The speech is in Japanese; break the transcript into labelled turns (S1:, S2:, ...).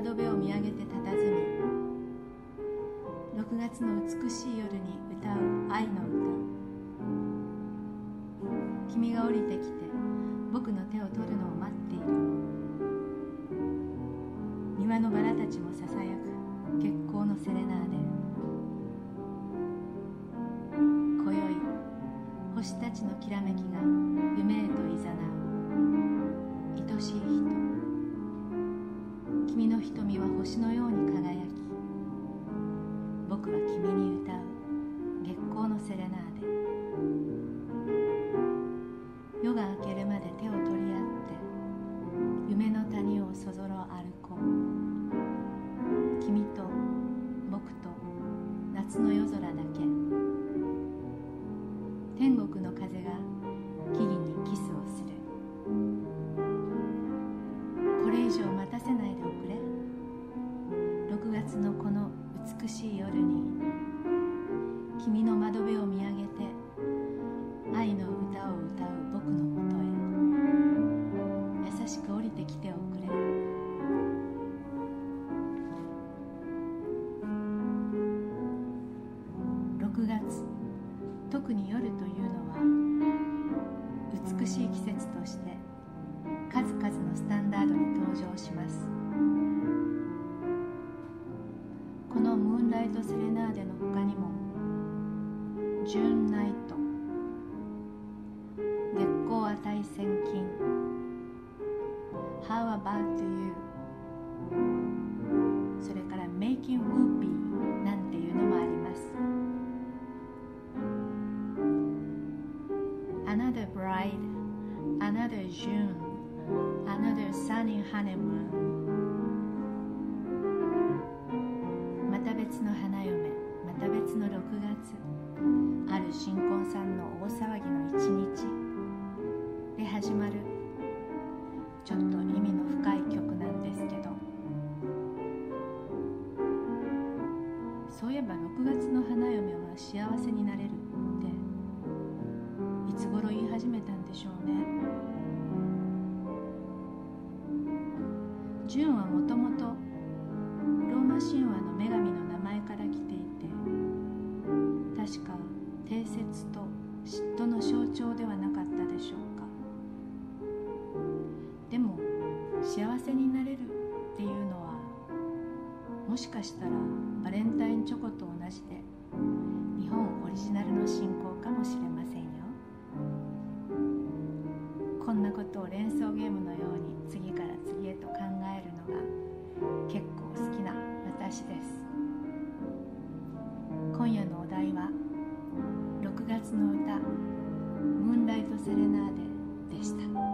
S1: 窓辺を見上げて佇み6月の美しい夜に歌う愛の歌。君が降りてきて僕の手を取るのを待っている。庭のバラたちもささやく月光のセレナーデ今宵星たちのきらめきが夢へといざなう。愛しい人。瞳は星のように輝き僕は君に歌う月光のセレナーデ。夜が明けるまで手を取り合って夢の谷をそぞろ歩こう。君と僕と夏の夜空だけ。天国の風が美しい夜に君の窓辺を見上げて愛の歌を歌う僕のもとへ。優しく降りてきておくれ。6月特に夜というのは美しい季節としてトセレナーデの他にもジューンナイト月光値千金 How about you それから Making Whoopee なんていうのもあります Another bride Another June Another sunny honeymoon 新婚さんの大騒ぎの一日。で始まる。ちょっと意味の深い曲なんですけど。そういえば6月の花嫁は幸せになれるっていつ頃言い始めたんでしょうね。ジュンはもともとローマ神話の象徴ではなかったでしょうか。でも幸せになれるっていうのはもしかしたらバレンタインチョコと同じで日本オリジナルの信仰セレナーデでした。